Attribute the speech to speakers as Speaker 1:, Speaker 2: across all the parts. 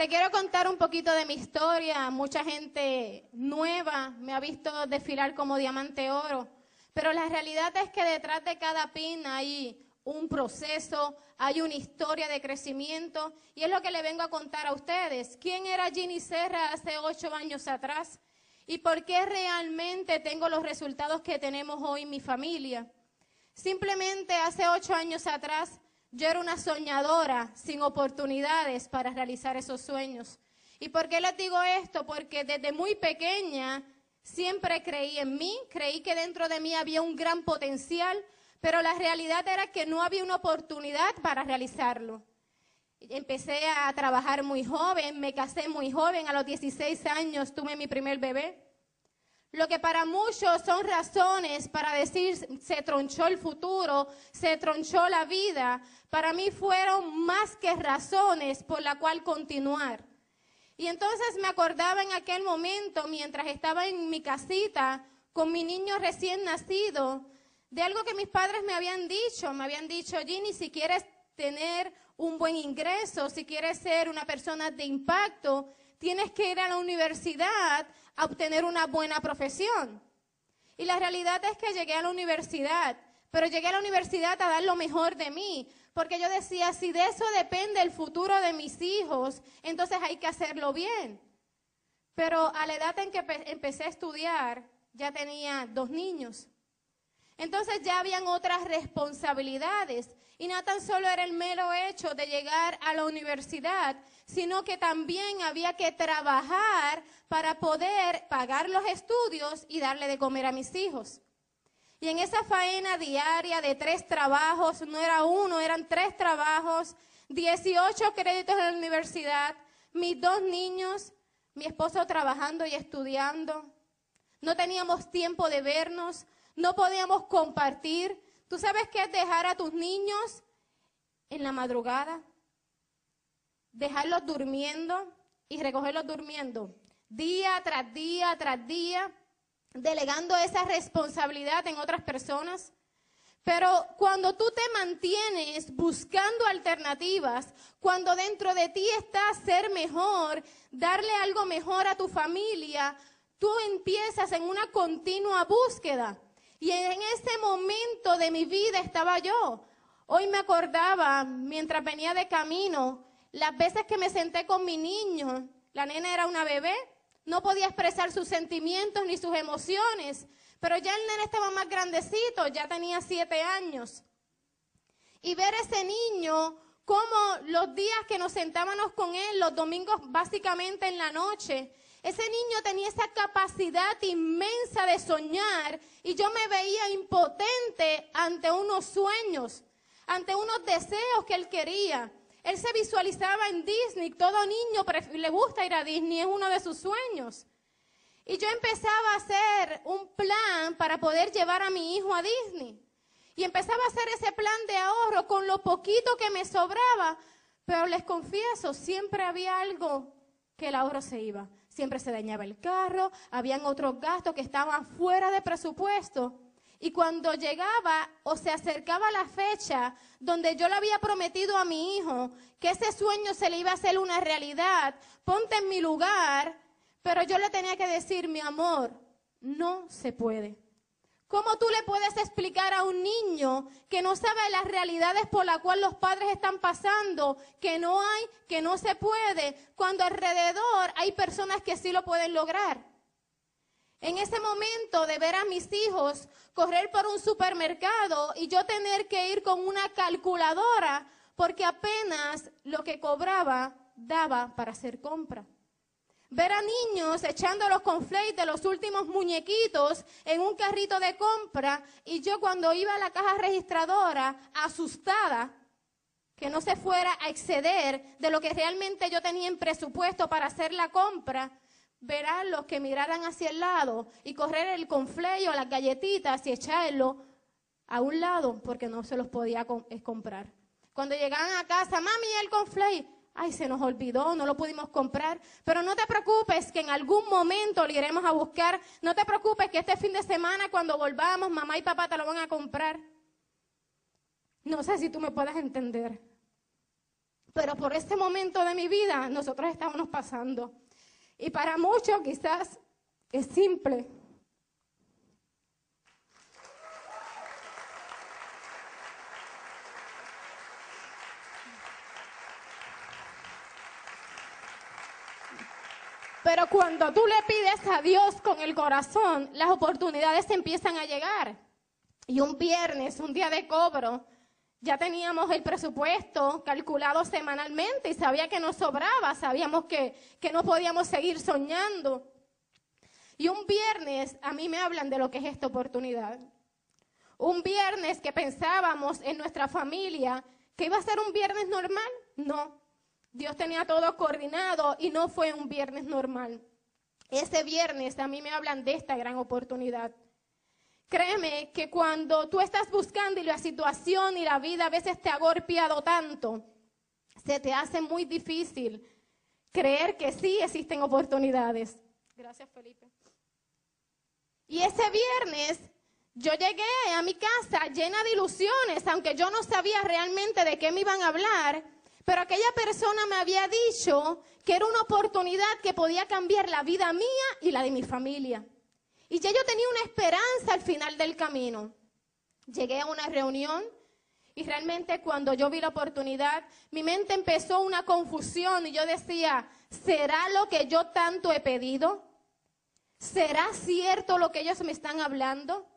Speaker 1: Te quiero contar un poquito de mi historia. Mucha gente nueva me ha visto desfilar como diamante oro, pero la realidad es que detrás de cada pin hay un proceso, hay una historia de crecimiento y es lo que le vengo a contar a ustedes. ¿Quién era Ginny Serra hace ocho años atrás? ¿Y por qué realmente tengo los resultados que tenemos hoy en mi familia? Simplemente hace ocho años atrás yo era una soñadora sin oportunidades para realizar esos sueños. ¿Y por qué les digo esto? Porque desde muy pequeña siempre creí en mí, creí que dentro de mí había un gran potencial, pero la realidad era que no había una oportunidad para realizarlo. Empecé a trabajar muy joven, me casé muy joven, a los 16 años tuve mi primer bebé. Lo que para muchos son razones para decir se tronchó el futuro, se tronchó la vida, para mí fueron más que razones por la cual continuar. Y entonces me acordaba en aquel momento, mientras estaba en mi casita con mi niño recién nacido, de algo que mis padres me habían dicho. Me habían dicho, Ginny, si quieres tener un buen ingreso, si quieres ser una persona de impacto, tienes que ir a la universidad a obtener una buena profesión. Y la realidad es que llegué a la universidad, pero llegué a la universidad a dar lo mejor de mí, porque yo decía, si de eso depende el futuro de mis hijos, entonces hay que hacerlo bien. Pero a la edad en que empecé a estudiar, ya tenía dos niños. Entonces ya habían otras responsabilidades y no tan solo era el mero hecho de llegar a la universidad, sino que también había que trabajar para poder pagar los estudios y darle de comer a mis hijos. Y en esa faena diaria de tres trabajos, no era uno, eran tres trabajos, 18 créditos en la universidad, mis dos niños, mi esposo trabajando y estudiando. No teníamos tiempo de vernos, no podíamos compartir. ¿Tú sabes qué es dejar a tus niños en la madrugada? Dejarlos durmiendo y recogerlos durmiendo. Día tras día tras día, delegando esa responsabilidad en otras personas. Pero cuando tú te mantienes buscando alternativas, cuando dentro de ti está ser mejor, darle algo mejor a tu familia, tú empiezas en una continua búsqueda. Y en ese momento de mi vida estaba yo. Hoy me acordaba, mientras venía de camino, las veces que me senté con mi niño, la nena era una bebé, no podía expresar sus sentimientos ni sus emociones, pero ya el nene estaba más grandecito, ya tenía siete años. Y ver ese niño, como los días que nos sentábamos con él, los domingos básicamente en la noche, ese niño tenía esa capacidad inmensa de soñar y yo me veía impotente ante unos sueños, ante unos deseos que él quería. Él se visualizaba en Disney, todo niño le gusta ir a Disney, es uno de sus sueños. Y yo empezaba a hacer un plan para poder llevar a mi hijo a Disney. Y empezaba a hacer ese plan de ahorro con lo poquito que me sobraba. Pero les confieso, siempre había algo que el ahorro se iba siempre se dañaba el carro, habían otros gastos que estaban fuera de presupuesto. Y cuando llegaba o se acercaba la fecha donde yo le había prometido a mi hijo que ese sueño se le iba a hacer una realidad, ponte en mi lugar, pero yo le tenía que decir, mi amor, no se puede. ¿Cómo tú le puedes explicar a un niño que no sabe las realidades por las cuales los padres están pasando, que no hay, que no se puede, cuando alrededor hay personas que sí lo pueden lograr? En ese momento de ver a mis hijos correr por un supermercado y yo tener que ir con una calculadora porque apenas lo que cobraba daba para hacer compra. Ver a niños echando los conflates de los últimos muñequitos en un carrito de compra y yo cuando iba a la caja registradora asustada que no se fuera a exceder de lo que realmente yo tenía en presupuesto para hacer la compra, ver a los que miraran hacia el lado y correr el conflay o las galletitas y echarlo a un lado porque no se los podía comprar. Cuando llegaban a casa, mami, el conflay, ay, se nos olvidó, no lo pudimos comprar. Pero no te preocupes que en algún momento lo iremos a buscar. No te preocupes que este fin de semana cuando volvamos, mamá y papá te lo van a comprar. No sé si tú me puedes entender. Pero por este momento de mi vida nosotros estábamos pasando. Y para muchos quizás es simple. Pero cuando tú le pides a Dios con el corazón, las oportunidades empiezan a llegar. Y un viernes, un día de cobro, ya teníamos el presupuesto calculado semanalmente y sabía que nos sobraba, sabíamos que, que no podíamos seguir soñando. Y un viernes a mí me hablan de lo que es esta oportunidad. Un viernes que pensábamos en nuestra familia que iba a ser un viernes normal, no. Dios tenía todo coordinado y no fue un viernes normal. Ese viernes a mí me hablan de esta gran oportunidad. Créeme que cuando tú estás buscando y la situación y la vida a veces te ha golpeado tanto, se te hace muy difícil creer que sí existen oportunidades. Gracias, Felipe. Y ese viernes yo llegué a mi casa llena de ilusiones, aunque yo no sabía realmente de qué me iban a hablar, pero aquella persona me había dicho que era una oportunidad que podía cambiar la vida mía y la de mi familia. Y ya yo tenía una esperanza al final del camino. Llegué a una reunión y realmente cuando yo vi la oportunidad, mi mente empezó una confusión y yo decía, ¿será lo que yo tanto he pedido? ¿Será cierto lo que ellos me están hablando?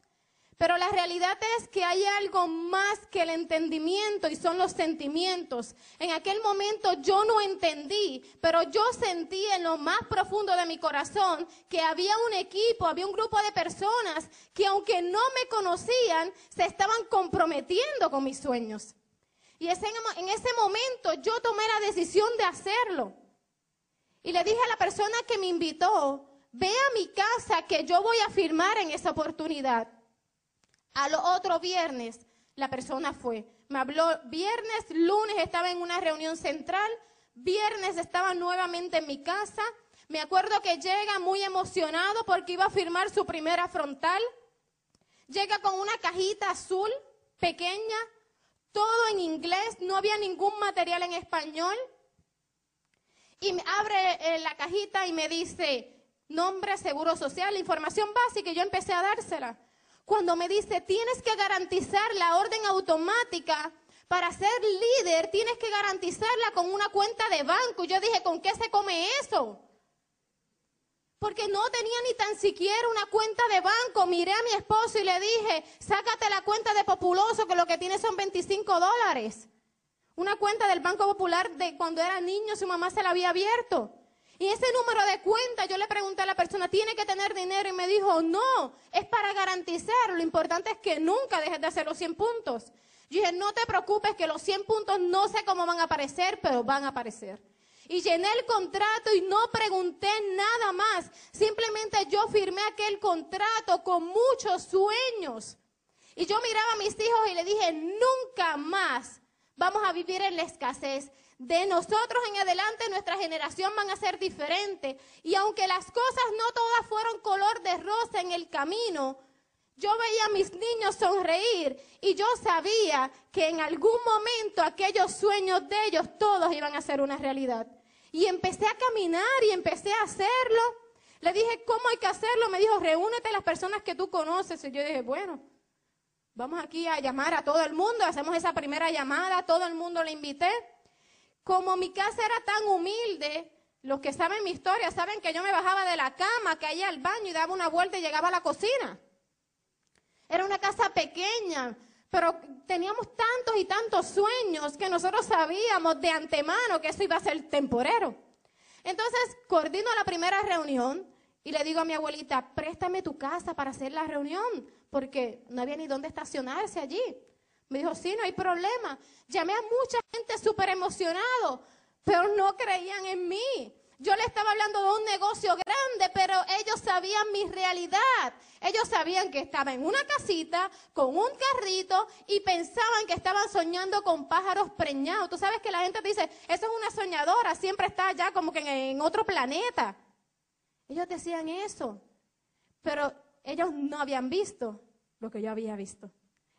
Speaker 1: Pero la realidad es que hay algo más que el entendimiento y son los sentimientos. En aquel momento yo no entendí, pero yo sentí en lo más profundo de mi corazón que había un equipo, había un grupo de personas que aunque no me conocían, se estaban comprometiendo con mis sueños. Y en ese momento yo tomé la decisión de hacerlo. Y le dije a la persona que me invitó, ve a mi casa que yo voy a firmar en esa oportunidad. Al otro viernes, la persona fue. Me habló viernes, lunes estaba en una reunión central, viernes estaba nuevamente en mi casa. Me acuerdo que llega muy emocionado porque iba a firmar su primera frontal. Llega con una cajita azul, pequeña, todo en inglés, no había ningún material en español. Y abre eh, la cajita y me dice, nombre, seguro social, información básica, y yo empecé a dársela. Cuando me dice, tienes que garantizar la orden automática para ser líder, tienes que garantizarla con una cuenta de banco. Yo dije, ¿con qué se come eso? Porque no tenía ni tan siquiera una cuenta de banco. Miré a mi esposo y le dije, sácate la cuenta de Populoso, que lo que tiene son 25 dólares. Una cuenta del Banco Popular de cuando era niño, su mamá se la había abierto. Y ese número de cuenta, yo le pregunté a la persona, ¿tiene que tener dinero? Y me dijo, no, es para garantizar. Lo importante es que nunca dejes de hacer los 100 puntos. Yo dije, no te preocupes que los 100 puntos no sé cómo van a aparecer, pero van a aparecer. Y llené el contrato y no pregunté nada más. Simplemente yo firmé aquel contrato con muchos sueños. Y yo miraba a mis hijos y le dije, nunca más vamos a vivir en la escasez de nosotros en adelante nuestra generación van a ser diferente. Y aunque las cosas no todas fueron color de rosa en el camino, yo veía a mis niños sonreír y yo sabía que en algún momento aquellos sueños de ellos todos iban a ser una realidad. Y empecé a caminar y empecé a hacerlo. Le dije, ¿cómo hay que hacerlo? Me dijo, reúnete a las personas que tú conoces. Y yo dije, bueno, vamos aquí a llamar a todo el mundo. Hacemos esa primera llamada, todo el mundo le invité. Como mi casa era tan humilde, los que saben mi historia saben que yo me bajaba de la cama, caía al baño y daba una vuelta y llegaba a la cocina. Era una casa pequeña, pero teníamos tantos y tantos sueños que nosotros sabíamos de antemano que eso iba a ser temporero. Entonces, coordino la primera reunión y le digo a mi abuelita, préstame tu casa para hacer la reunión, porque no había ni dónde estacionarse allí. Me dijo, sí, no hay problema. Llamé a mucha gente súper emocionado, pero no creían en mí. Yo le estaba hablando de un negocio grande, pero ellos sabían mi realidad. Ellos sabían que estaba en una casita con un carrito y pensaban que estaban soñando con pájaros preñados. Tú sabes que la gente dice, eso es una soñadora, siempre está allá como que en, en otro planeta. Ellos decían eso, pero ellos no habían visto lo que yo había visto.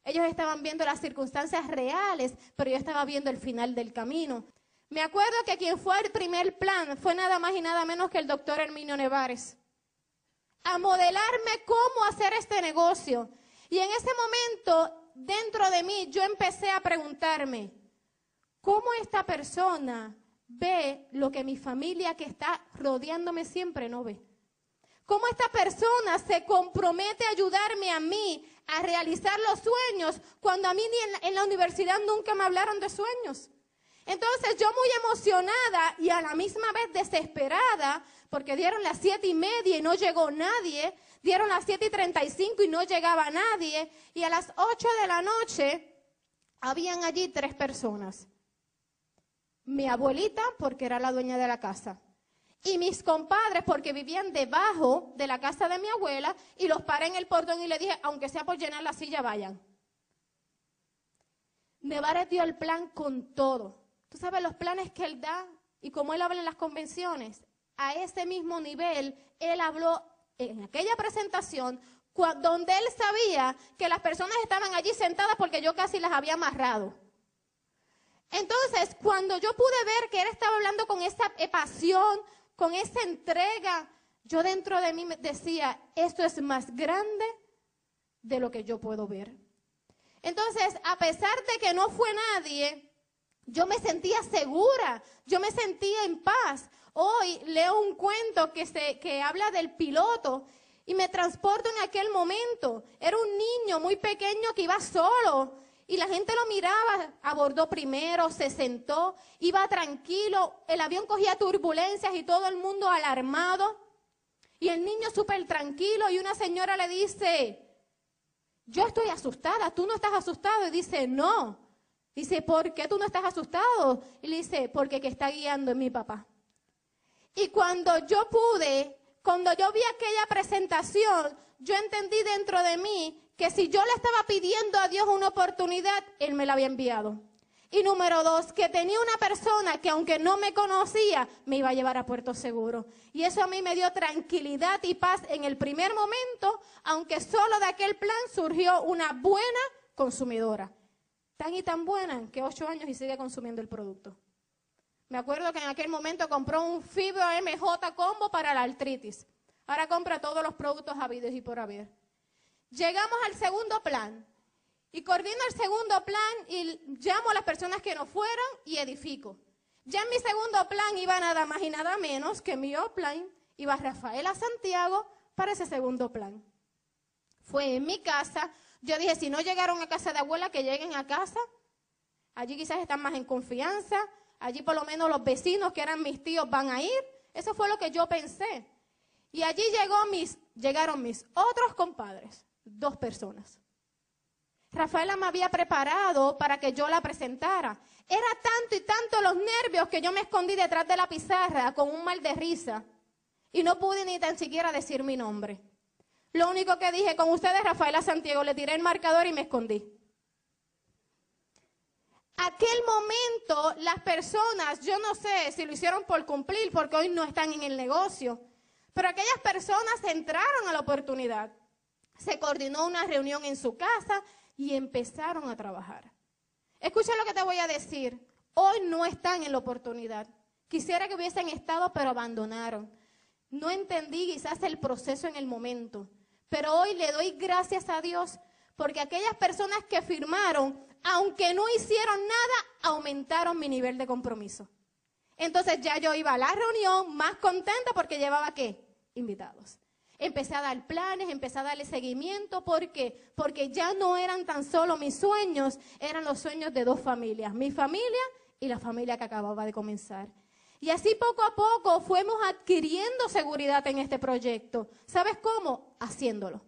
Speaker 1: Ellos estaban viendo las circunstancias reales, pero yo estaba viendo el final del camino. Me acuerdo que quien fue al primer plan fue nada más y nada menos que el doctor Herminio Nevares. A modelarme cómo hacer este negocio. Y en ese momento, dentro de mí, yo empecé a preguntarme, ¿cómo esta persona ve lo que mi familia que está rodeándome siempre no ve? ¿Cómo esta persona se compromete a ayudarme a mí a realizar los sueños cuando a mí ni en la, universidad nunca me hablaron de sueños? Entonces yo muy emocionada y a la misma vez desesperada, porque dieron las siete y media y no llegó nadie, dieron las siete y treinta y cinco y no llegaba nadie, y a las ocho de la noche habían allí tres personas. Mi abuelita, porque era la dueña de la casa, y mis compadres, porque vivían debajo de la casa de mi abuela, y los paré en el portón y le dije, aunque sea por llenar la silla, vayan. Nevares dio el plan con todo. Tú sabes los planes que él da y como él habla en las convenciones. A ese mismo nivel, él habló en aquella presentación donde él sabía que las personas estaban allí sentadas porque yo casi las había amarrado. Entonces, cuando yo pude ver que él estaba hablando con esa pasión, con esa entrega, yo dentro de mí decía, esto es más grande de lo que yo puedo ver. Entonces, a pesar de que no fue nadie, yo me sentía segura, yo me sentía en paz. Hoy leo un cuento que, se, que habla del piloto y me transporto en aquel momento. Era un niño muy pequeño que iba solo y la gente lo miraba, abordó primero, se sentó, iba tranquilo, el avión cogía turbulencias y todo el mundo alarmado. Y el niño súper tranquilo y una señora le dice, yo estoy asustada, tú no estás asustado. Y dice, no. Dice, ¿por qué tú no estás asustado? Y le dice, porque que está guiando es mi papá. Y cuando yo pude, cuando yo vi aquella presentación, yo entendí dentro de mí que si yo le estaba pidiendo a Dios una oportunidad, Él me la había enviado. Y número dos, que tenía una persona que aunque no me conocía, me iba a llevar a puerto seguro. Y eso a mí me dio tranquilidad y paz en el primer momento, aunque solo de aquel plan surgió una buena consumidora. Tan y tan buena que ocho años y sigue consumiendo el producto. Me acuerdo que en aquel momento compró un Fibro MJ Combo para la artritis. Ahora compra todos los productos habidos y por haber. Llegamos al segundo plan. Y coordino el segundo plan y llamo a las personas que no fueron y edifico. Ya en mi segundo plan iba nada más y nada menos que mi plan, iba Rafaela Santiago para ese segundo plan. Fue en mi casa. Yo dije, si no llegaron a casa de abuela, que lleguen a casa. Allí quizás están más en confianza. Allí por lo menos los vecinos que eran mis tíos van a ir. Eso fue lo que yo pensé. Y allí llegó mis, llegaron mis otros compadres dos personas. Rafaela me había preparado para que yo la presentara. Era tanto y tanto los nervios que yo me escondí detrás de la pizarra con un mal de risa y no pude ni tan siquiera decir mi nombre. Lo único que dije con ustedes, Rafaela Santiago, le tiré el marcador y me escondí. Aquel momento, las personas, yo no sé si lo hicieron por cumplir, porque hoy no están en el negocio, pero aquellas personas entraron a la oportunidad se coordinó una reunión en su casa y empezaron a trabajar. Escucha lo que te voy a decir. Hoy no están en la oportunidad. Quisiera que hubiesen estado, pero abandonaron. No entendí quizás el proceso en el momento. Pero hoy le doy gracias a Dios porque aquellas personas que firmaron, aunque no hicieron nada, aumentaron mi nivel de compromiso. Entonces ya yo iba a la reunión más contenta porque llevaba qué? Invitados. Empecé a dar planes, empecé a darle seguimiento. ¿Por qué? Porque ya no eran tan solo mis sueños, eran los sueños de dos familias, mi familia y la familia que acababa de comenzar. Y así poco a poco fuimos adquiriendo seguridad en este proyecto. ¿Sabes cómo? Haciéndolo.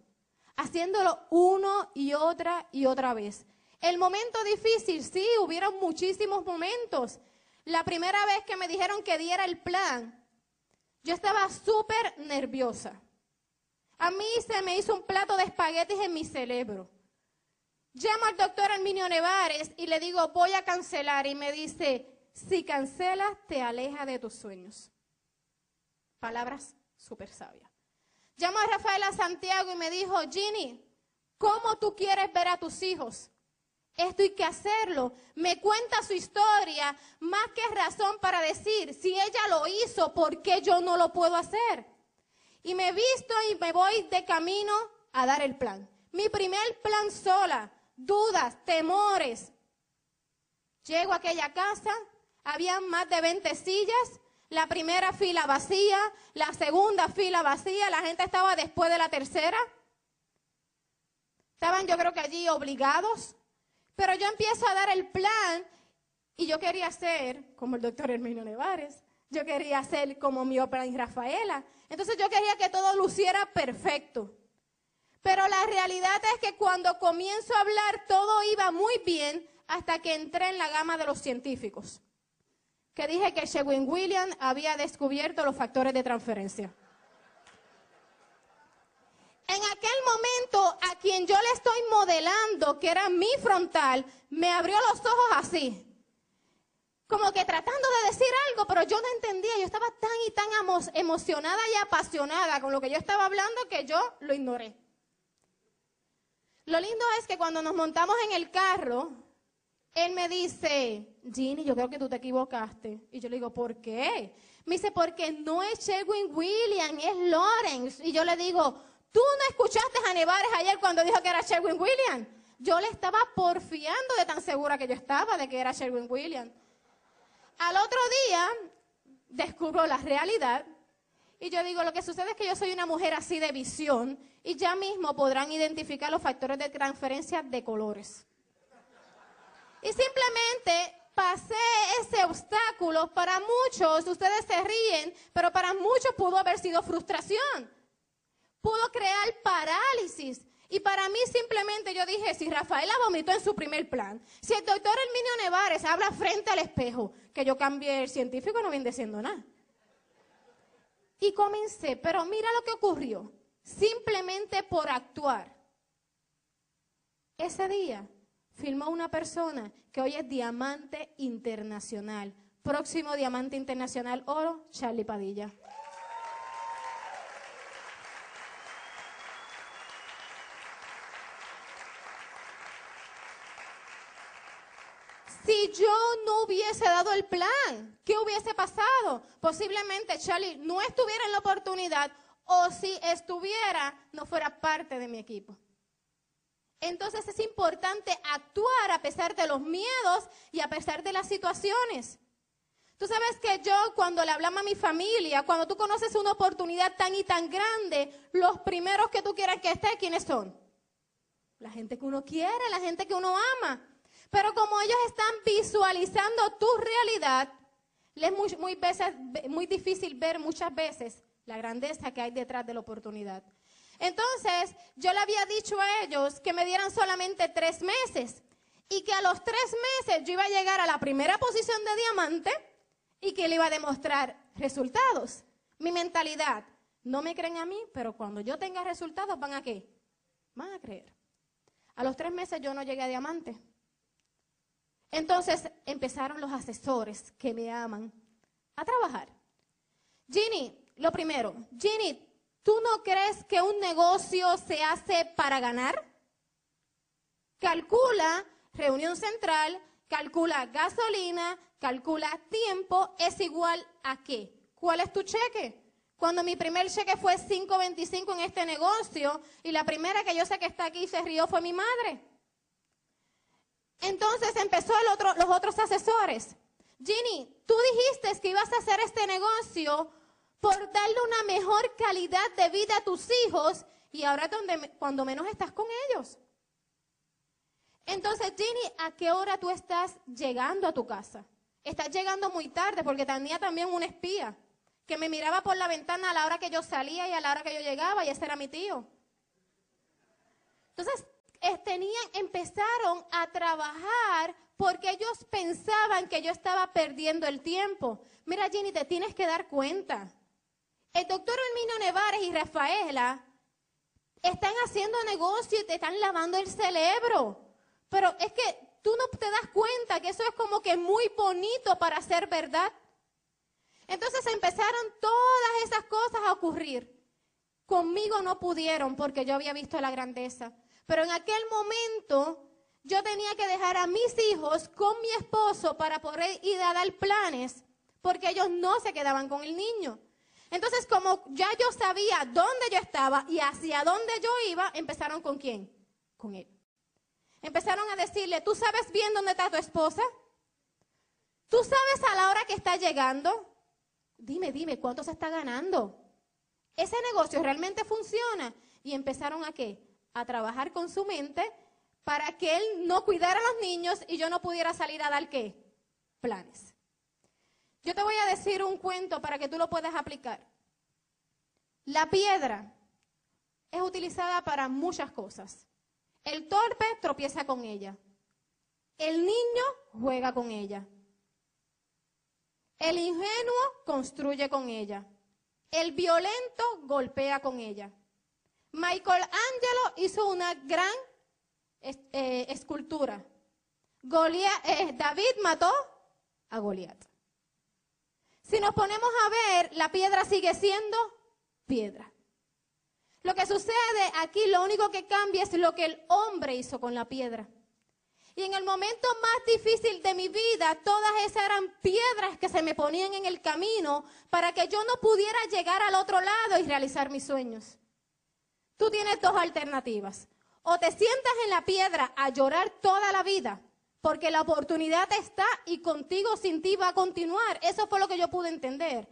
Speaker 1: Haciéndolo uno y otra y otra vez. El momento difícil, sí, hubieron muchísimos momentos. La primera vez que me dijeron que diera el plan, yo estaba súper nerviosa. A mí se me hizo un plato de espaguetis en mi cerebro. Llamo al doctor Arminio Nevares y le digo, voy a cancelar. Y me dice, si cancelas, te aleja de tus sueños. Palabras súper sabias. Llamo a Rafaela Santiago y me dijo, Ginny, ¿cómo tú quieres ver a tus hijos? esto hay que hacerlo. Me cuenta su historia, más que razón para decir, si ella lo hizo, ¿por qué yo no lo puedo hacer? Y me visto y me voy de camino a dar el plan. Mi primer plan sola, dudas, temores. Llego a aquella casa, había más de 20 sillas, la primera fila vacía, la segunda fila vacía, la gente estaba después de la tercera. Estaban yo creo que allí obligados, pero yo empiezo a dar el plan y yo quería ser como el doctor Hermino Nevares, yo quería ser como mi ópera en Rafaela, entonces yo quería que todo luciera perfecto. Pero la realidad es que cuando comienzo a hablar todo iba muy bien hasta que entré en la gama de los científicos que dije que Sherwin Williams había descubierto los factores de transferencia. En aquel momento, a quien yo le estoy modelando, que era mi frontal, me abrió los ojos así. Como que tratando de decir algo, pero yo no entendía. Yo estaba tan y tan emocionada y apasionada con lo que yo estaba hablando que yo lo ignoré. Lo lindo es que cuando nos montamos en el carro, él me dice, Ginny, yo creo que tú te equivocaste. Y yo le digo, ¿por qué? Me dice, porque no es Sherwin Williams, es Lawrence. Y yo le digo, ¿tú no escuchaste a Nevares ayer cuando dijo que era Sherwin Williams? Yo le estaba porfiando de tan segura que yo estaba de que era Sherwin Williams. Al otro día, descubro la realidad. Y yo digo, lo que sucede es que yo soy una mujer así de visión y ya mismo podrán identificar los factores de transferencia de colores. Y simplemente pasé ese obstáculo. Para muchos, ustedes se ríen, pero para muchos pudo haber sido frustración. Pudo crear parálisis. Y para mí simplemente yo dije, si Rafaela vomitó en su primer plan, si el doctor Herminio Nevares habla frente al espejo, que yo cambié el científico no viene diciendo nada. Y comencé, pero mira lo que ocurrió. Simplemente por actuar. Ese día filmó una persona que hoy es diamante internacional. Próximo diamante internacional oro, Charlie Padilla. Si yo no hubiese dado el plan, ¿qué hubiese pasado? Posiblemente Charlie no estuviera en la oportunidad o si estuviera, no fuera parte de mi equipo. Entonces es importante actuar a pesar de los miedos y a pesar de las situaciones. Tú sabes que yo cuando le hablamos a mi familia, cuando tú conoces una oportunidad tan y tan grande, los primeros que tú quieras que esté, ¿quiénes son? La gente que uno quiere, la gente que uno ama. Pero como ellos están visualizando tu realidad, les es muy, muy, veces, muy difícil ver muchas veces la grandeza que hay detrás de la oportunidad. Entonces, yo le había dicho a ellos que me dieran solamente tres meses y que a los tres meses yo iba a llegar a la primera posición de diamante y que le iba a demostrar resultados. Mi mentalidad, no me creen a mí, pero cuando yo tenga resultados, ¿van a qué? Van a creer. A los tres meses yo no llegué a diamante. Entonces empezaron los asesores que me aman a trabajar. Ginny, lo primero, Ginny, ¿Tú no crees que un negocio se hace para ganar? Calcula reunión central, calcula gasolina, calcula tiempo, es igual a qué? ¿Cuál es tu cheque? Cuando mi primer cheque fue 5.25 en este negocio y la primera que yo sé que está aquí se rió fue mi madre. Entonces empezó el otro, los otros asesores. Ginny, tú dijiste que ibas a hacer este negocio por darle una mejor calidad de vida a tus hijos y ahora donde, cuando menos estás con ellos. Entonces, Ginny, ¿a qué hora tú estás llegando a tu casa? Estás llegando muy tarde porque tenía también un espía que me miraba por la ventana a la hora que yo salía y a la hora que yo llegaba y ese era mi tío. Entonces, tenían, empezaron a trabajar porque ellos pensaban que yo estaba perdiendo el tiempo. Mira, Ginny, te tienes que dar cuenta el doctor Herminio Nevares y Rafaela están haciendo negocio y te están lavando el cerebro. Pero es que tú no te das cuenta que eso es como que muy bonito para ser verdad. Entonces empezaron todas esas cosas a ocurrir. Conmigo no pudieron porque yo había visto la grandeza. Pero en aquel momento yo tenía que dejar a mis hijos con mi esposo para poder ir a dar planes, porque ellos no se quedaban con el niño. Entonces, como ya yo sabía dónde yo estaba y hacia dónde yo iba, empezaron con quién? Con él. Empezaron a decirle, ¿tú sabes bien dónde está tu esposa? ¿Tú sabes a la hora que está llegando? Dime, dime, ¿cuánto se está ganando? ¿Ese negocio realmente funciona? Y empezaron a qué? A trabajar con su mente para que él no cuidara a los niños y yo no pudiera salir a dar qué? Planes. Yo te voy a decir un cuento para que tú lo puedas aplicar. La piedra es utilizada para muchas cosas. El torpe tropieza con ella. El niño juega con ella. El ingenuo construye con ella. El violento golpea con ella. Michael Angelo hizo una gran eh, escultura. Eh, David mató a Goliat. Si nos ponemos a ver, la piedra sigue siendo piedra. Lo que sucede aquí, lo único que cambia es lo que el hombre hizo con la piedra. Y en el momento más difícil de mi vida, todas esas eran piedras que se me ponían en el camino para que yo no pudiera llegar al otro lado y realizar mis sueños. Tú tienes dos alternativas. O te sientas en la piedra a llorar toda la vida, porque la oportunidad está y contigo sin ti va a continuar. Eso fue lo que yo pude entender.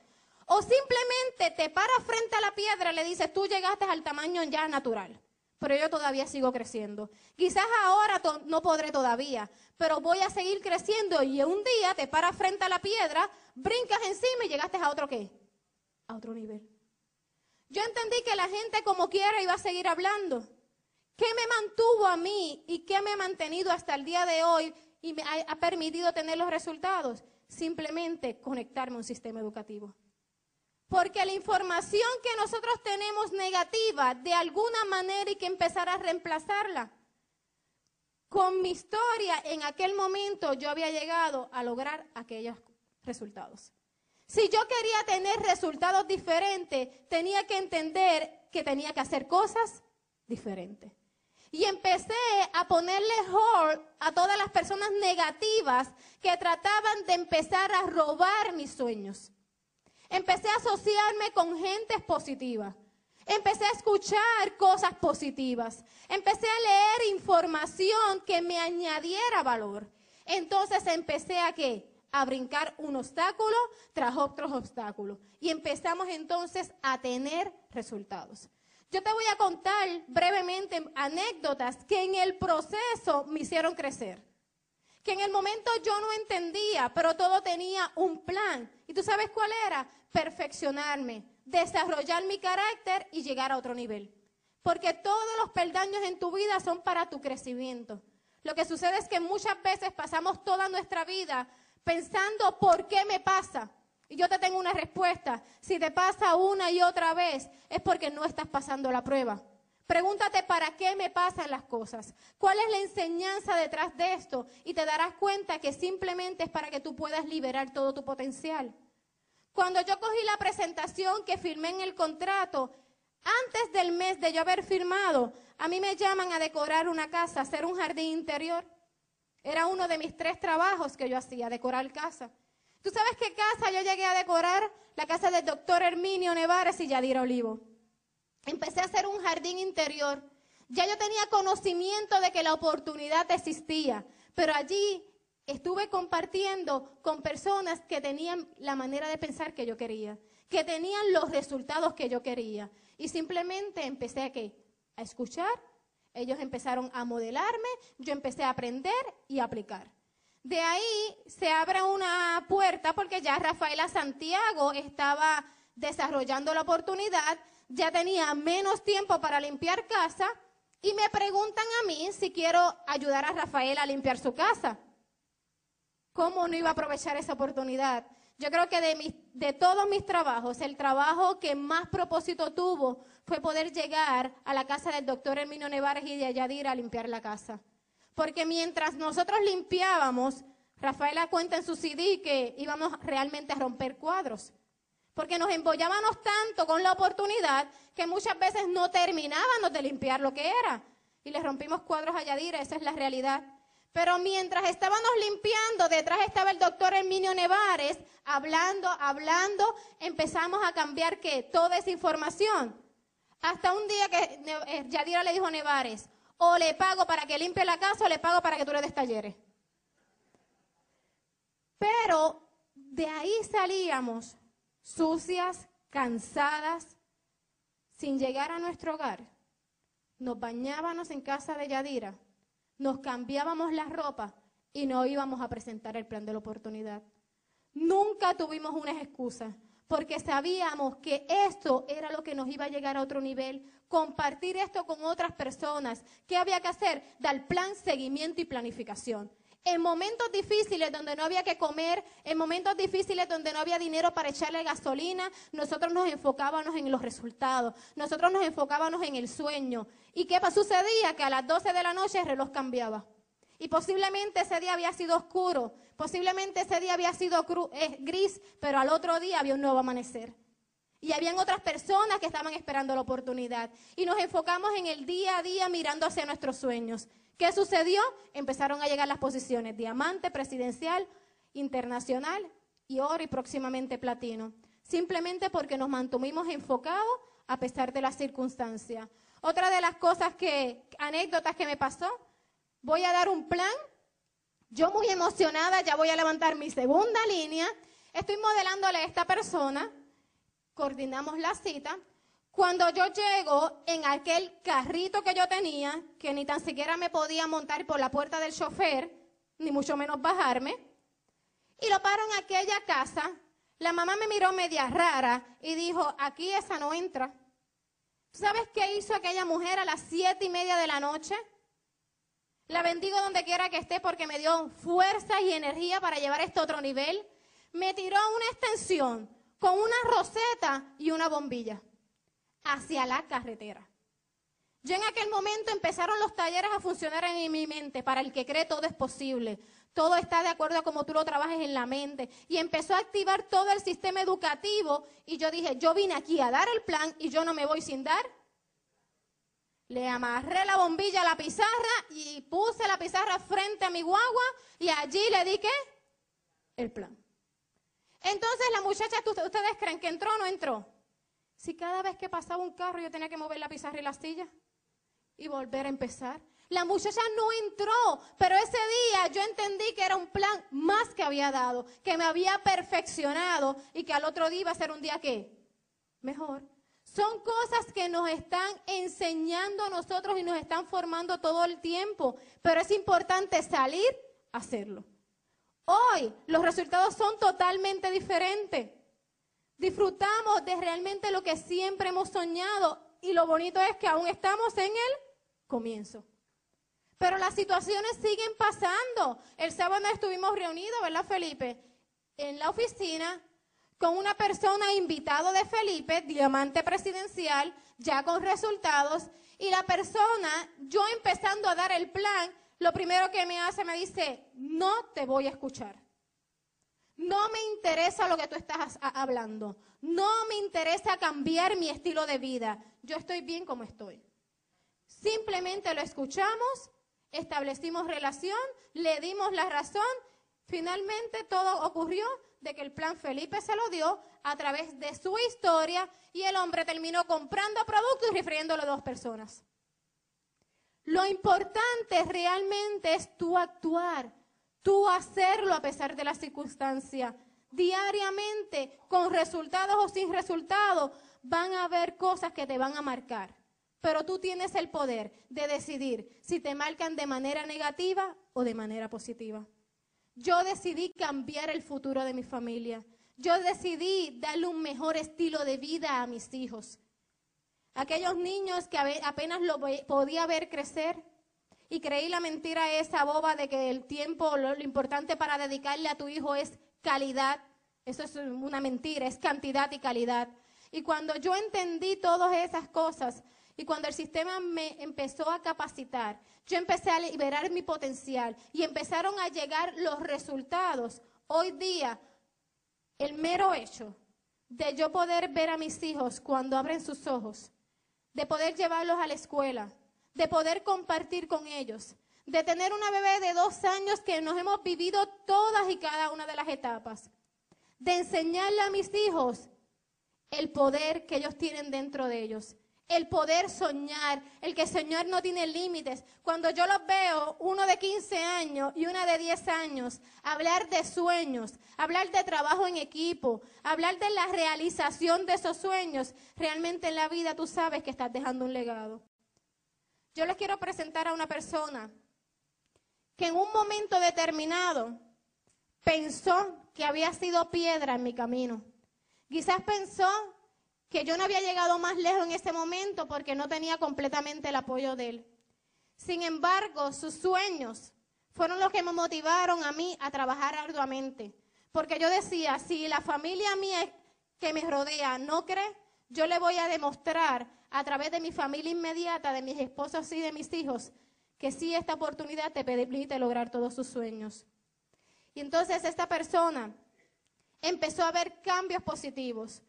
Speaker 1: O simplemente te paras frente a la piedra y le dices, tú llegaste al tamaño ya natural, pero yo todavía sigo creciendo. Quizás ahora no podré todavía, pero voy a seguir creciendo y un día te paras frente a la piedra, brincas encima y llegaste a otro qué? A otro nivel. Yo entendí que la gente como quiera iba a seguir hablando. ¿Qué me mantuvo a mí y qué me ha mantenido hasta el día de hoy y me ha, permitido tener los resultados? Simplemente conectarme a un sistema educativo. Porque la información que nosotros tenemos negativa, de alguna manera hay que empezar a reemplazarla. Con mi historia, en aquel momento yo había llegado a lograr aquellos resultados. Si yo quería tener resultados diferentes, tenía que entender que tenía que hacer cosas diferentes. Y empecé a ponerle hold a todas las personas negativas que trataban de empezar a robar mis sueños. Empecé a asociarme con gentes positivas. Empecé a escuchar cosas positivas. Empecé a leer información que me añadiera valor. Entonces empecé a qué? A brincar un obstáculo tras otros obstáculos. Y empezamos entonces a tener resultados. Yo te voy a contar brevemente anécdotas que en el proceso me hicieron crecer que en el momento yo no entendía, pero todo tenía un plan. ¿Y tú sabes cuál era? Perfeccionarme, desarrollar mi carácter y llegar a otro nivel. Porque todos los peldaños en tu vida son para tu crecimiento. Lo que sucede es que muchas veces pasamos toda nuestra vida pensando, ¿por qué me pasa? Y yo te tengo una respuesta. Si te pasa una y otra vez, es porque no estás pasando la prueba. Pregúntate para qué me pasan las cosas. ¿Cuál es la enseñanza detrás de esto? Y te darás cuenta que simplemente es para que tú puedas liberar todo tu potencial. Cuando yo cogí la presentación que firmé en el contrato, antes del mes de yo haber firmado, a mí me llaman a decorar una casa, hacer un jardín interior. Era uno de mis tres trabajos que yo hacía, decorar casa. ¿Tú sabes qué casa yo llegué a decorar? La casa del doctor Herminio Nevares y Yadira Olivo empecé a hacer un jardín interior. Ya yo tenía conocimiento de que la oportunidad existía, pero allí estuve compartiendo con personas que tenían la manera de pensar que yo quería, que tenían los resultados que yo quería. Y simplemente empecé a, a escuchar, ellos empezaron a modelarme, yo empecé a aprender y aplicar. De ahí se abre una puerta porque ya Rafaela Santiago estaba desarrollando la oportunidad ya tenía menos tiempo para limpiar casa y me preguntan a mí si quiero ayudar a Rafael a limpiar su casa. ¿Cómo no iba a aprovechar esa oportunidad? Yo creo que de, de todos mis trabajos, el trabajo que más propósito tuvo fue poder llegar a la casa del doctor Hermino Nevares y de Ayadira a limpiar la casa. Porque mientras nosotros limpiábamos, Rafaela cuenta en su CD que íbamos realmente a romper cuadros porque nos embollábamos tanto con la oportunidad que muchas veces no terminábamos de limpiar lo que era. Y le rompimos cuadros a Yadira, esa es la realidad. Pero mientras estábamos limpiando, detrás estaba el doctor Herminio Nevares, hablando, hablando, empezamos a cambiar ¿qué? toda esa información. Hasta un día que eh, Yadira le dijo a Nevares, o le pago para que limpie la casa o le pago para que tú le des talleres. Pero de ahí salíamos sucias, cansadas, sin llegar a nuestro hogar. Nos bañábamos en casa de Yadira nos cambiábamos la ropa y no íbamos a presentar el plan de la oportunidad. Nunca tuvimos una excusa, porque sabíamos que esto era lo que nos iba a llegar a otro nivel, compartir esto con otras personas. ¿Qué había que hacer? Dar plan, seguimiento y planificación. En momentos difíciles donde no había que comer, en momentos difíciles donde no había dinero para echarle gasolina, nosotros nos enfocábamos en los resultados, nosotros nos enfocábamos en el sueño. ¿Y qué sucedía? Que a las 12 de la noche el reloj cambiaba. Y posiblemente ese día había sido oscuro, posiblemente ese día había sido eh, gris, pero al otro día había un nuevo amanecer. Y habían otras personas que estaban esperando la oportunidad. Y nos enfocamos en el día a día mirando hacia nuestros sueños. ¿Qué sucedió? Empezaron a llegar las posiciones diamante, presidencial, internacional y oro y próximamente platino. Simplemente porque nos mantuvimos enfocados a pesar de las circunstancias. Otra de las cosas que, anécdotas que me pasó, voy a dar un plan. Yo muy emocionada, ya voy a levantar mi segunda línea. Estoy modelándole a esta persona. Coordinamos la cita. Cuando yo llego en aquel carrito que yo tenía, que ni tan siquiera me podía montar por la puerta del chofer, ni mucho menos bajarme, y lo paro en aquella casa, la mamá me miró media rara y dijo, aquí esa no entra. ¿Sabes qué hizo aquella mujer a las siete y media de la noche? La bendigo donde quiera que esté porque me dio fuerza y energía para llevar esto a otro nivel. Me tiró una extensión con una roseta y una bombilla hacia la carretera. Yo en aquel momento empezaron los talleres a funcionar en mi mente. Para el que cree todo es posible. Todo está de acuerdo a cómo tú lo trabajes en la mente. Y empezó a activar todo el sistema educativo. Y yo dije, yo vine aquí a dar el plan y yo no me voy sin dar. Le amarré la bombilla a la pizarra y puse la pizarra frente a mi guagua y allí le di el plan. Entonces la muchacha, ¿ustedes creen que entró o no entró? Si cada vez que pasaba un carro yo tenía que mover la pizarra y la silla y volver a empezar. La muchacha no entró, pero ese día yo entendí que era un plan más que había dado, que me había perfeccionado y que al otro día iba a ser un día que mejor. Son cosas que nos están enseñando a nosotros y nos están formando todo el tiempo, pero es importante salir a hacerlo. Hoy los resultados son totalmente diferentes. Disfrutamos de realmente lo que siempre hemos soñado y lo bonito es que aún estamos en el comienzo. Pero las situaciones siguen pasando. El sábado estuvimos reunidos, ¿verdad, Felipe? En la oficina con una persona invitado de Felipe, diamante presidencial, ya con resultados, y la persona, yo empezando a dar el plan, lo primero que me hace me dice, no te voy a escuchar. No me interesa lo que tú estás hablando. No me interesa cambiar mi estilo de vida. Yo estoy bien como estoy. Simplemente lo escuchamos, establecimos relación, le dimos la razón. Finalmente todo ocurrió de que el plan Felipe se lo dio a través de su historia y el hombre terminó comprando productos y refiriéndolo a dos personas. Lo importante realmente es tú actuar tú hacerlo a pesar de la circunstancia. Diariamente, con resultados o sin resultados, van a haber cosas que te van a marcar. Pero tú tienes el poder de decidir si te marcan de manera negativa o de manera positiva. Yo decidí cambiar el futuro de mi familia. Yo decidí darle un mejor estilo de vida a mis hijos. Aquellos niños que apenas lo podía ver crecer, y creí la mentira esa boba de que el tiempo, lo, importante para dedicarle a tu hijo es calidad. Eso es una mentira, es cantidad y calidad. Y cuando yo entendí todas esas cosas y cuando el sistema me empezó a capacitar, yo empecé a liberar mi potencial y empezaron a llegar los resultados. Hoy día, el mero hecho de yo poder ver a mis hijos cuando abren sus ojos, de poder llevarlos a la escuela, de poder compartir con ellos, de tener una bebé de dos años que nos hemos vivido todas y cada una de las etapas, de enseñarle a mis hijos el poder que ellos tienen dentro de ellos, el poder soñar, el que el Señor no tiene límites. Cuando yo los veo, uno de 15 años y una de 10 años, hablar de sueños, hablar de trabajo en equipo, hablar de la realización de esos sueños, realmente en la vida tú sabes que estás dejando un legado. Yo les quiero presentar a una persona que en un momento determinado pensó que había sido piedra en mi camino. Quizás pensó que yo no había llegado más lejos en ese momento porque no tenía completamente el apoyo de él. Sin embargo, sus sueños fueron los que me motivaron a mí a trabajar arduamente. Porque yo decía, si la familia mía que me rodea no cree, yo le voy a demostrar a través de mi familia inmediata, de mis esposos y de mis hijos, que sí esta oportunidad te permite lograr todos sus sueños. Y entonces esta persona empezó a ver cambios positivos,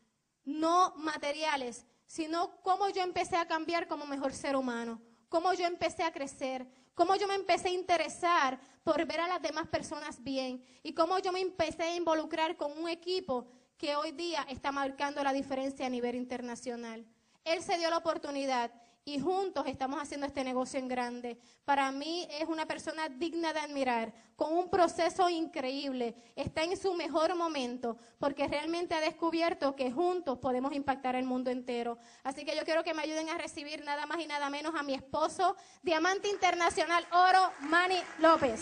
Speaker 1: no materiales, sino cómo yo empecé a cambiar como mejor ser humano, cómo yo empecé a crecer, cómo yo me empecé a interesar por ver a las demás personas bien y cómo yo me empecé a involucrar con un equipo que hoy día está marcando la diferencia a nivel internacional. Él se dio la oportunidad y juntos estamos haciendo este negocio en grande. Para mí es una persona digna de admirar, con un proceso increíble. Está en su mejor momento porque realmente ha descubierto que juntos podemos impactar el mundo entero. Así que yo quiero que me ayuden a recibir nada más y nada menos a mi esposo, Diamante Internacional Oro, Manny López.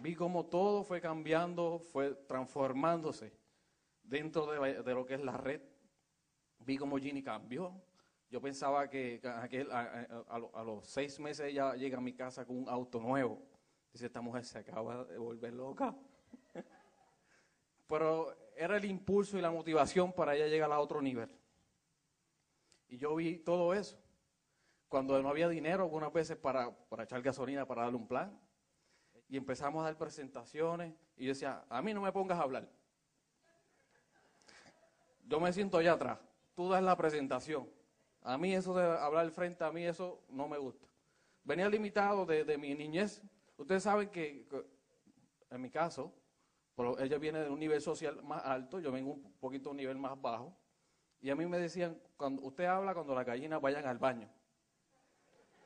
Speaker 2: Vi cómo todo fue cambiando, fue transformándose dentro de, lo que es la red, vi como Ginny cambió. Yo pensaba que a, los seis meses ella llega a mi casa con un auto nuevo. Dice, esta mujer se acaba de volver loca. Pero era el impulso y la motivación para ella llegar a otro nivel. Y yo vi todo eso. Cuando no había dinero, algunas veces para echar gasolina, para darle un plan. Y empezamos a dar presentaciones. Y yo decía, a mí no me pongas a hablar yo me siento allá atrás, tú das la presentación. A mí eso de hablar frente, a mí eso no me gusta. Venía limitado de, mi niñez. Ustedes saben que, en mi caso, ella viene de un nivel social más alto, yo vengo un poquito a un nivel más bajo. Y a mí me decían, cuando usted habla cuando las gallinas vayan al baño.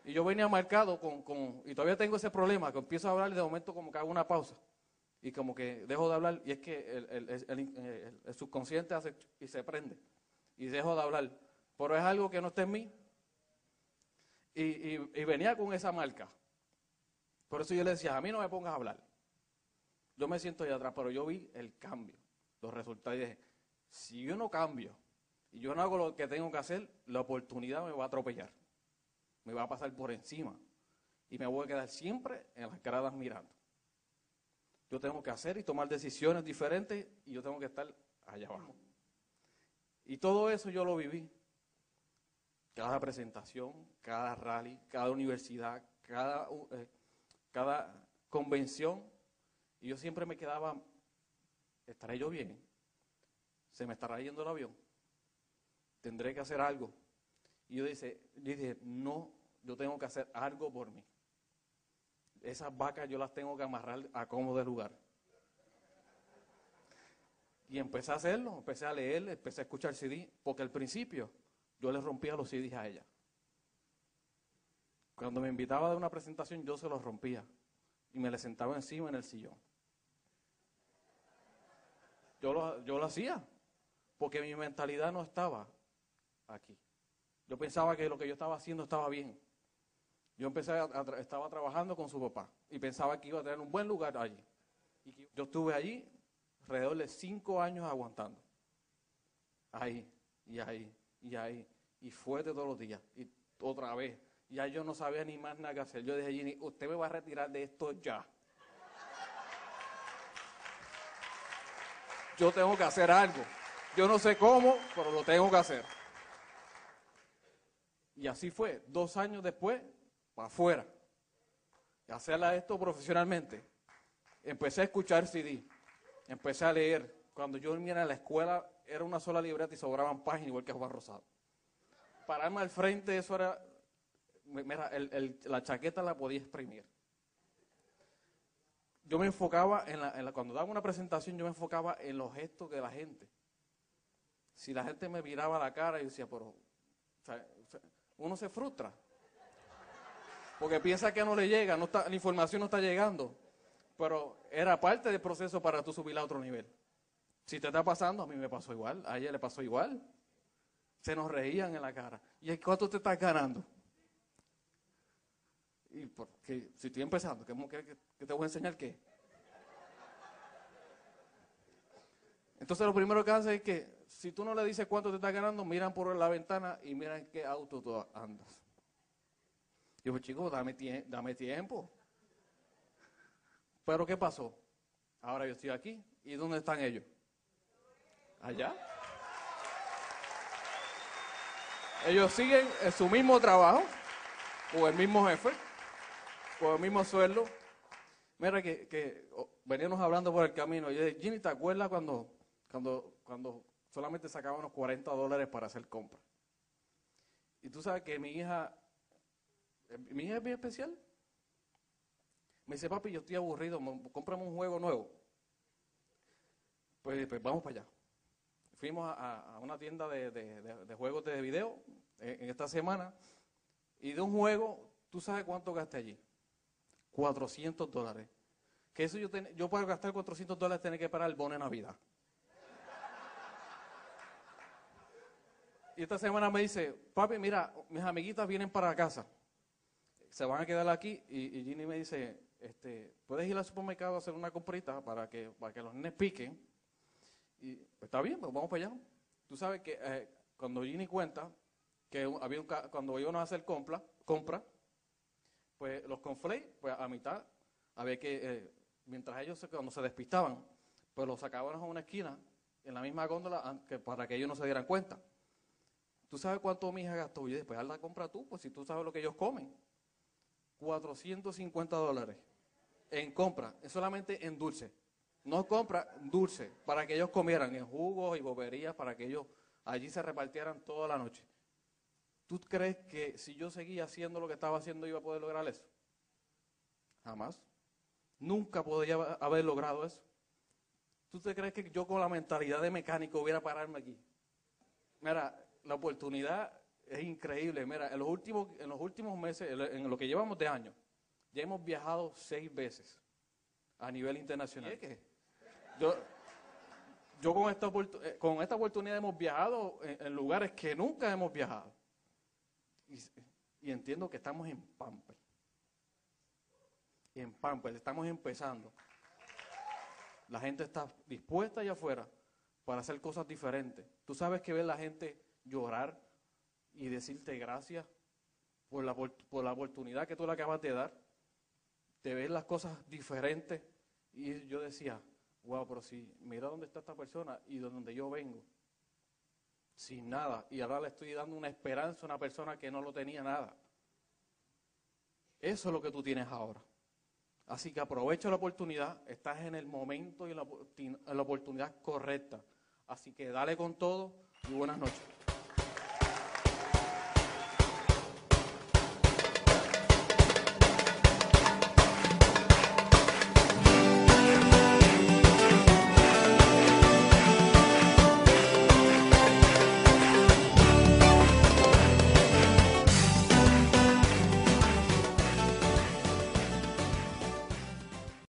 Speaker 2: Y yo venía marcado con, con, y todavía tengo ese problema, que empiezo a hablar y de momento como que hago una pausa y como que dejo de hablar y es que el, subconsciente hace y se prende y dejo de hablar. Pero es algo que no está en mí. Y, venía con esa marca. Por eso yo le decía, a mí no me pongas a hablar. Yo me siento ahí atrás, pero yo vi el cambio, los resultados y dije, si yo no cambio y yo no hago lo que tengo que hacer, la oportunidad me va a atropellar. Me va a pasar por encima. Y me voy a quedar siempre en las gradas mirando yo tengo que hacer y tomar decisiones diferentes y yo tengo que estar allá abajo. Y todo eso yo lo viví. Cada presentación, cada rally, cada universidad, cada, eh, cada convención. Y yo siempre me quedaba, ¿estaré yo bien? ¿Se me estará yendo el avión? ¿Tendré que hacer algo? Y yo dije, dije, no, yo tengo que hacer algo por mí esas vacas yo las tengo que amarrar a cómodo lugar. Y empecé a hacerlo, empecé a leer, empecé a escuchar CD, porque al principio yo le rompía los CDs a ella. Cuando me invitaba a una presentación yo se los rompía y me le sentaba encima en el sillón. Yo lo, yo lo hacía, porque mi mentalidad no estaba aquí. Yo pensaba que lo que yo estaba haciendo estaba bien. Yo empecé, a, estaba trabajando con su papá y pensaba que iba a tener un buen lugar allí. Y yo estuve allí alrededor de cinco años aguantando. Ahí, y ahí, y ahí. Y fue de todos los días. Y otra vez. Ya yo no sabía ni más nada que hacer. Yo dije, Ginny, usted me va a retirar de esto ya. Yo tengo que hacer algo. Yo no sé cómo, pero lo tengo que hacer. Y así fue. Dos años después, para afuera, y hacerla esto profesionalmente. Empecé a escuchar CD, empecé a leer. Cuando yo venía a la escuela era una sola libreta y sobraban páginas igual que Juan Rosado. pararme al frente, eso era, mira, la chaqueta la podía exprimir. Yo me enfocaba en la, cuando daba una presentación, yo me enfocaba en los gestos de la gente. Si la gente me miraba la cara y decía, pero, uno se frustra. Porque piensa que no le llega, la información no está llegando. Pero era parte del proceso para tú subir a otro nivel. Si te está pasando, a mí me pasó igual, a ella le pasó igual. Se nos reían en la cara. ¿Y cuánto te estás ganando? Y porque si estoy empezando, ¿qué, te voy a enseñar qué? Entonces lo primero que hace es que si tú no le dices cuánto te estás ganando, miran por la ventana y miran qué auto tú andas. Yo digo, chico, dame, dame tiempo. Pero ¿qué pasó? Ahora yo estoy aquí. ¿Y dónde están ellos? Allá. Ellos siguen en su mismo trabajo, o el mismo jefe, o el mismo sueldo. Mira que, veníamos hablando por el camino. Y yo dije, Ginny, ¿te acuerdas cuando, cuando, cuando solamente sacábamos 40 dólares para hacer compras? Y tú sabes que mi hija, mi hija es bien especial. Me dice, papi, yo estoy aburrido, cómprame un juego nuevo. Pues, pues vamos para allá fuimos a, una tienda de, juegos de video eh, en, esta semana y de un juego, ¿tú sabes cuánto gasté allí? 400 dólares. Que eso yo, yo para gastar 400 dólares tenía que pagar el bono de Navidad. Y esta semana me dice, papi, mira, mis amiguitas vienen para casa. Se van a quedar aquí y, y Ginny me dice, este, ¿puedes ir al supermercado a hacer una comprita para que, para que los nenes piquen? Y pues, está bien, pues vamos para allá. Tú sabes que eh, cuando Ginny cuenta que había un, cuando íbamos a hacer compra, compra pues los conflakes, pues a mitad, había que, eh, mientras ellos cuando se despistaban, pues los sacaban a una esquina, en la misma góndola, para que ellos no se dieran cuenta. ¿Tú sabes cuánto mi hija gastó? Y después haz la compra tú, pues si tú sabes lo que ellos comen. 450 dólares en compra, solamente en dulce no compra dulce para que ellos comieran en jugos y boberías para que ellos allí se repartieran toda la noche. ¿Tú crees que si yo seguía haciendo lo que estaba haciendo iba a poder lograr eso? Jamás. Nunca podría haber logrado eso. ¿Tú te crees que yo con la mentalidad de mecánico hubiera pararme aquí? Mira, la oportunidad es increíble. Mira, en los últimos, en los últimos meses, en lo que llevamos de año, ya hemos viajado seis veces a nivel internacional. ¿Qué? Yo, yo con, esta, eh, con esta oportunidad hemos viajado en, lugares que nunca hemos viajado. Y, entiendo que estamos en Pamper. Y en Pamper estamos empezando. La gente está dispuesta allá afuera para hacer cosas diferentes. Tú sabes que ver la gente llorar y decirte gracias por la, por la oportunidad que tú le acabas de dar, de ver las cosas diferentes. Y yo decía, wow, pero si mira dónde está esta persona y de donde yo vengo, sin nada, y ahora le estoy dando una esperanza a una persona que no lo tenía nada. Eso es lo que tú tienes ahora. Así que aprovecha la oportunidad, estás en el momento y la, la oportunidad correcta. Así que dale con todo y buenas noches.